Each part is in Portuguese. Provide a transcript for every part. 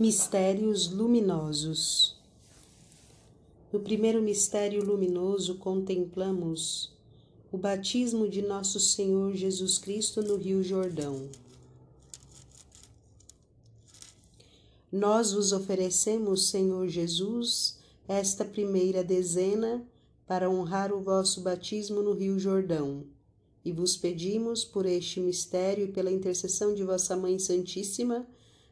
Mistérios luminosos. No primeiro mistério luminoso contemplamos o batismo de nosso Senhor Jesus Cristo no Rio Jordão. Nós vos oferecemos, Senhor Jesus, esta primeira dezena para honrar o vosso batismo no Rio Jordão. E vos pedimos, por este mistério e pela intercessão de vossa Mãe Santíssima,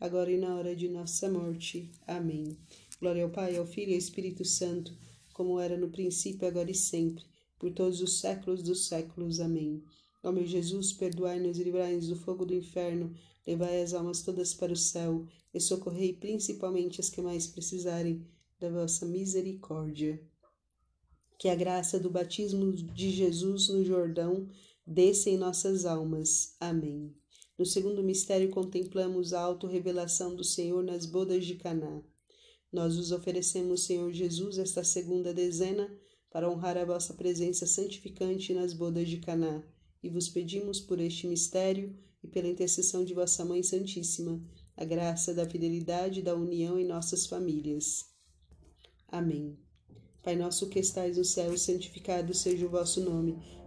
agora e na hora de nossa morte. Amém. Glória ao Pai, ao Filho e ao Espírito Santo, como era no princípio, agora e sempre, por todos os séculos dos séculos. Amém. Ó meu Jesus, perdoai-nos e livrai-nos do fogo do inferno, levai as almas todas para o céu e socorrei principalmente as que mais precisarem da vossa misericórdia. Que a graça do batismo de Jesus no Jordão desça em nossas almas. Amém. No segundo mistério, contemplamos a autorrevelação do Senhor nas bodas de Caná. Nós vos oferecemos, Senhor Jesus, esta segunda dezena para honrar a vossa presença santificante nas bodas de Caná, e vos pedimos por este mistério e pela intercessão de vossa Mãe Santíssima, a graça da fidelidade e da união em nossas famílias. Amém. Pai nosso que estais no céu, santificado seja o vosso nome.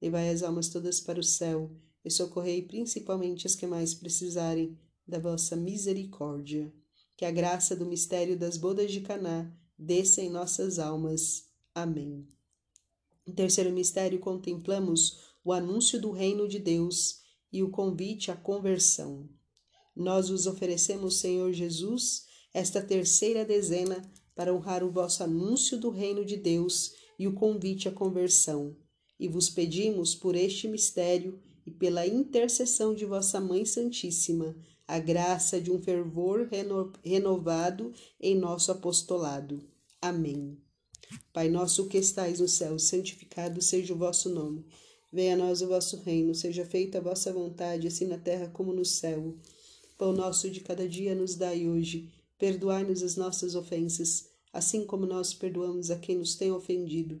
levai as almas todas para o céu, e socorrei principalmente as que mais precisarem da vossa misericórdia. Que a graça do mistério das bodas de Caná desça em nossas almas. Amém. Em terceiro mistério, contemplamos o anúncio do reino de Deus e o convite à conversão. Nós vos oferecemos, Senhor Jesus, esta terceira dezena para honrar o vosso anúncio do reino de Deus e o convite à conversão. E vos pedimos, por este mistério e pela intercessão de vossa Mãe Santíssima, a graça de um fervor reno renovado em nosso apostolado. Amém. Pai nosso que estais no céu, santificado seja o vosso nome. Venha a nós o vosso reino, seja feita a vossa vontade, assim na terra como no céu. Pão nosso de cada dia nos dai hoje. Perdoai-nos as nossas ofensas, assim como nós perdoamos a quem nos tem ofendido.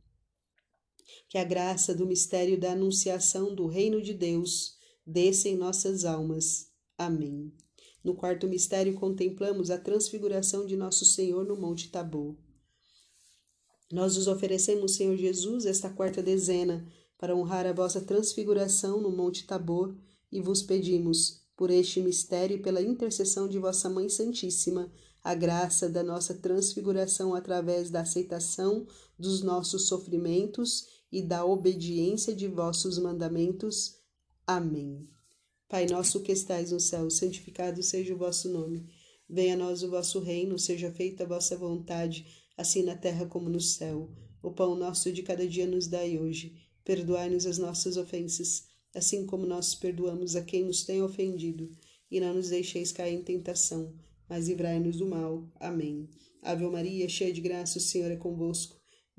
Que a graça do mistério da anunciação do reino de Deus desça em nossas almas. Amém. No quarto mistério contemplamos a transfiguração de nosso Senhor no Monte Tabor. Nós os oferecemos, Senhor Jesus, esta quarta dezena para honrar a vossa transfiguração no Monte Tabor e vos pedimos, por este mistério e pela intercessão de vossa Mãe Santíssima, a graça da nossa transfiguração através da aceitação dos nossos sofrimentos e da obediência de vossos mandamentos. Amém. Pai nosso que estais no céu, santificado seja o vosso nome. Venha a nós o vosso reino, seja feita a vossa vontade, assim na terra como no céu. O pão nosso de cada dia nos dai hoje. Perdoai-nos as nossas ofensas, assim como nós perdoamos a quem nos tem ofendido. E não nos deixeis cair em tentação, mas livrai-nos do mal. Amém. Ave Maria, cheia de graça, o Senhor é convosco.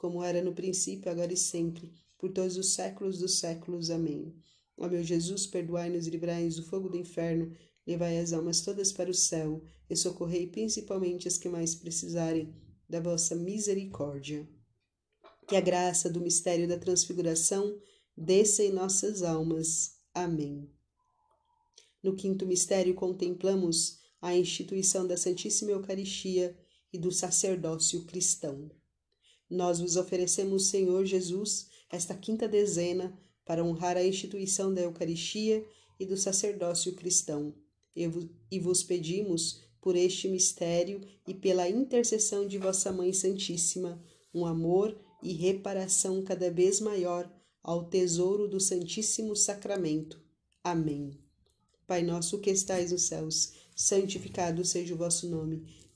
como era no princípio, agora e sempre, por todos os séculos dos séculos. Amém. Ó meu Jesus, perdoai-nos e livrai-nos do fogo do inferno, levai as almas todas para o céu e socorrei principalmente as que mais precisarem da vossa misericórdia. Que a graça do mistério da transfiguração desça em nossas almas. Amém. No quinto mistério contemplamos a instituição da Santíssima Eucaristia e do sacerdócio cristão. Nós vos oferecemos, Senhor Jesus, esta quinta dezena para honrar a instituição da Eucaristia e do sacerdócio cristão, e vos pedimos, por este mistério e pela intercessão de vossa Mãe Santíssima, um amor e reparação cada vez maior ao tesouro do Santíssimo Sacramento. Amém. Pai nosso que estais nos céus, santificado seja o vosso nome.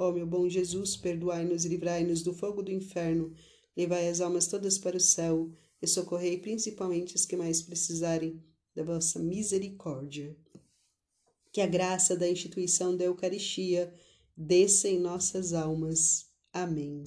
Ó meu bom Jesus, perdoai-nos e livrai-nos do fogo do inferno, levai as almas todas para o céu e socorrei principalmente as que mais precisarem da vossa misericórdia. Que a graça da instituição da Eucaristia desça em nossas almas. Amém.